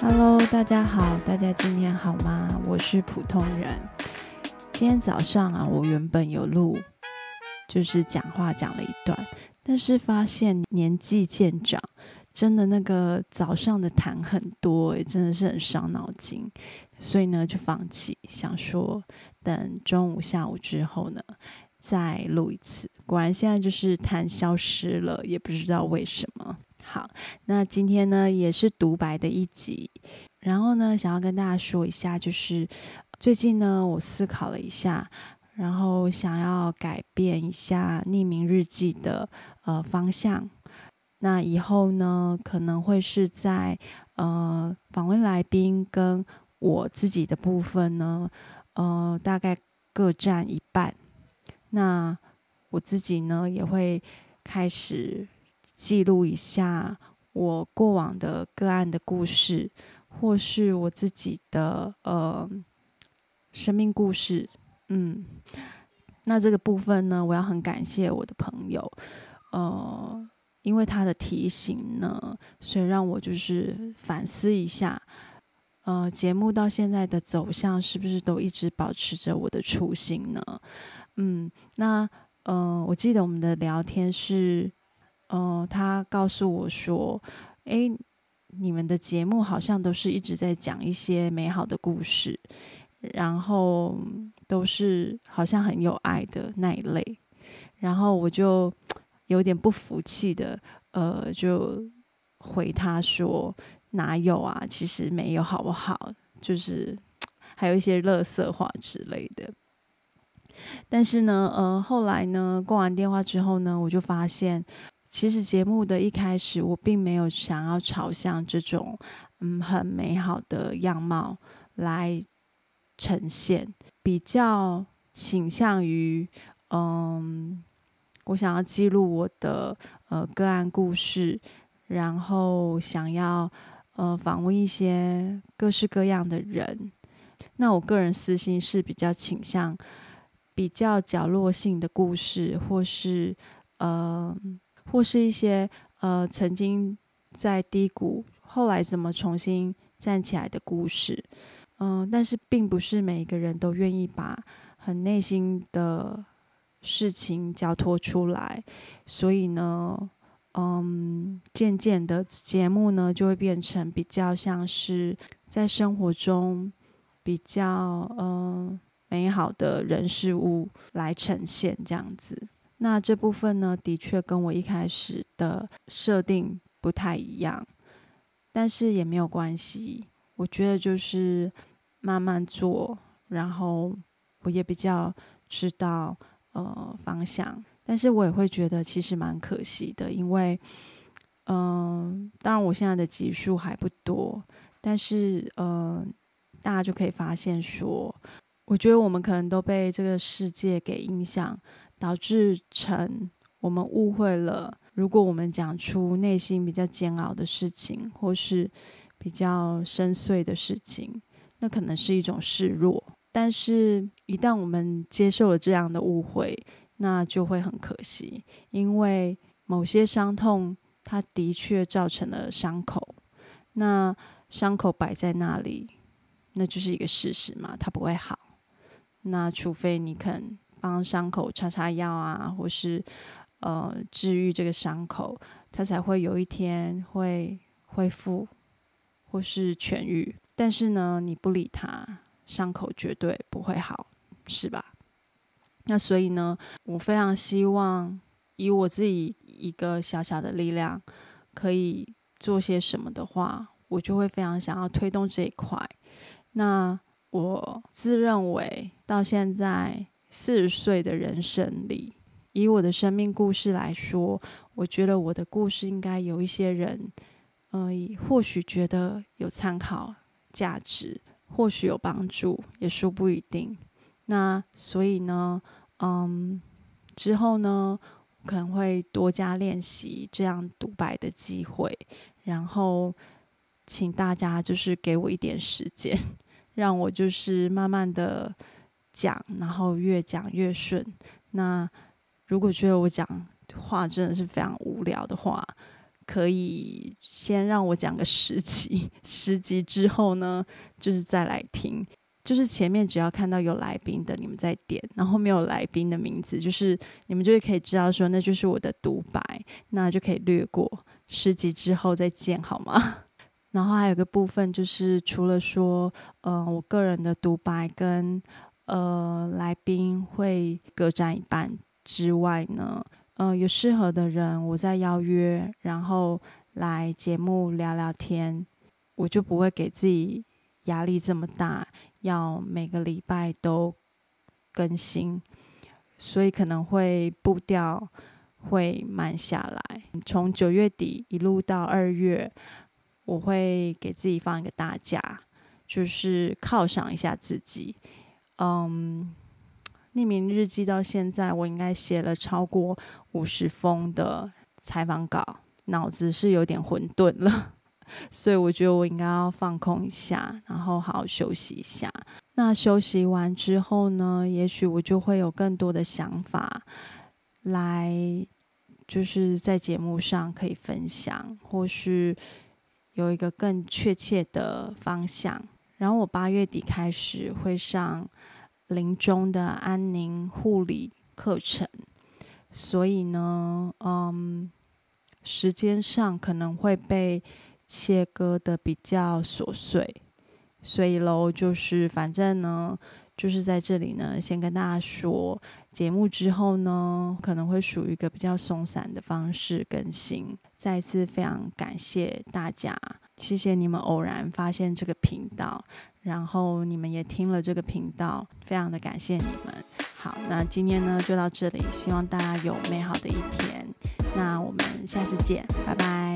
Hello，大家好，大家今天好吗？我是普通人。今天早上啊，我原本有录，就是讲话讲了一段，但是发现年纪渐长，真的那个早上的痰很多，诶，真的是很伤脑筋，所以呢就放弃，想说等中午、下午之后呢再录一次。果然现在就是痰消失了，也不知道为什么。好，那今天呢也是独白的一集，然后呢想要跟大家说一下，就是最近呢我思考了一下，然后想要改变一下匿名日记的呃方向。那以后呢可能会是在呃访问来宾跟我自己的部分呢，呃大概各占一半。那我自己呢也会开始。记录一下我过往的个案的故事，或是我自己的呃生命故事。嗯，那这个部分呢，我要很感谢我的朋友，呃，因为他的提醒呢，所以让我就是反思一下，呃，节目到现在的走向是不是都一直保持着我的初心呢？嗯，那呃，我记得我们的聊天是。嗯、他告诉我说：“哎，你们的节目好像都是一直在讲一些美好的故事，然后都是好像很有爱的那一类。”然后我就有点不服气的，呃，就回他说：“哪有啊？其实没有，好不好？就是还有一些垃圾话之类的。”但是呢，呃，后来呢，挂完电话之后呢，我就发现。其实节目的一开始，我并没有想要朝向这种嗯很美好的样貌来呈现，比较倾向于嗯，我想要记录我的呃个案故事，然后想要呃访问一些各式各样的人。那我个人私心是比较倾向比较角落性的故事，或是呃。或是一些呃曾经在低谷，后来怎么重新站起来的故事，嗯、但是并不是每一个人都愿意把很内心的事情交托出来，所以呢，嗯，渐渐的节目呢就会变成比较像是在生活中比较嗯、美好的人事物来呈现这样子。那这部分呢，的确跟我一开始的设定不太一样，但是也没有关系。我觉得就是慢慢做，然后我也比较知道呃方向。但是我也会觉得其实蛮可惜的，因为嗯、当然我现在的集数还不多，但是嗯、大家就可以发现说，我觉得我们可能都被这个世界给影响。导致成我们误会了，如果我们讲出内心比较煎熬的事情，或是比较深邃的事情，那可能是一种示弱。但是，一旦我们接受了这样的误会，那就会很可惜，因为某些伤痛，它的确造成了伤口。那伤口摆在那里，那就是一个事实嘛，它不会好。那除非你肯。帮伤口擦擦药啊，或是呃治愈这个伤口，它才会有一天会恢复或是痊愈。但是呢，你不理它，伤口绝对不会好，是吧？那所以呢，我非常希望以我自己一个小小的力量，可以做些什么的话，我就会非常想要推动这一块。那我自认为到现在。四十岁的人生里，以我的生命故事来说，我觉得我的故事应该有一些人，呃，或许觉得有参考价值，或许有帮助，也说不一定。那所以呢，嗯，之后呢，可能会多加练习这样独白的机会，然后请大家就是给我一点时间，让我就是慢慢的。讲，然后越讲越顺。那如果觉得我讲话真的是非常无聊的话，可以先让我讲个十集，十集之后呢，就是再来听。就是前面只要看到有来宾的，你们再点，然后没有来宾的名字，就是你们就可以知道说，那就是我的独白，那就可以略过。十集之后再见，好吗？然后还有个部分就是，除了说，嗯、呃，我个人的独白跟呃来宾会各占一半之外呢，呃，有适合的人，我再邀约，然后来节目聊聊天，我就不会给自己压力这么大，要每个礼拜都更新，所以可能会步调会慢下来。从九月底一路到二月，我会给自己放一个大假，就是犒赏一下自己。嗯，匿名日记到现在，我应该写了超过五十封的采访稿，脑子是有点混沌了。所以我觉得我应该要放空一下，然后好好休息一下。那休息完之后呢，也许我就会有更多的想法，来就是在节目上可以分享，或是有一个更确切的方向。然后我八月底开始会上临终的安宁护理课程，所以呢，嗯，时间上可能会被。切割的比较琐碎，所以喽，就是反正呢，就是在这里呢，先跟大家说，节目之后呢，可能会属于一个比较松散的方式更新。再次非常感谢大家，谢谢你们偶然发现这个频道，然后你们也听了这个频道，非常的感谢你们。好，那今天呢就到这里，希望大家有美好的一天。那我们下次见，拜拜。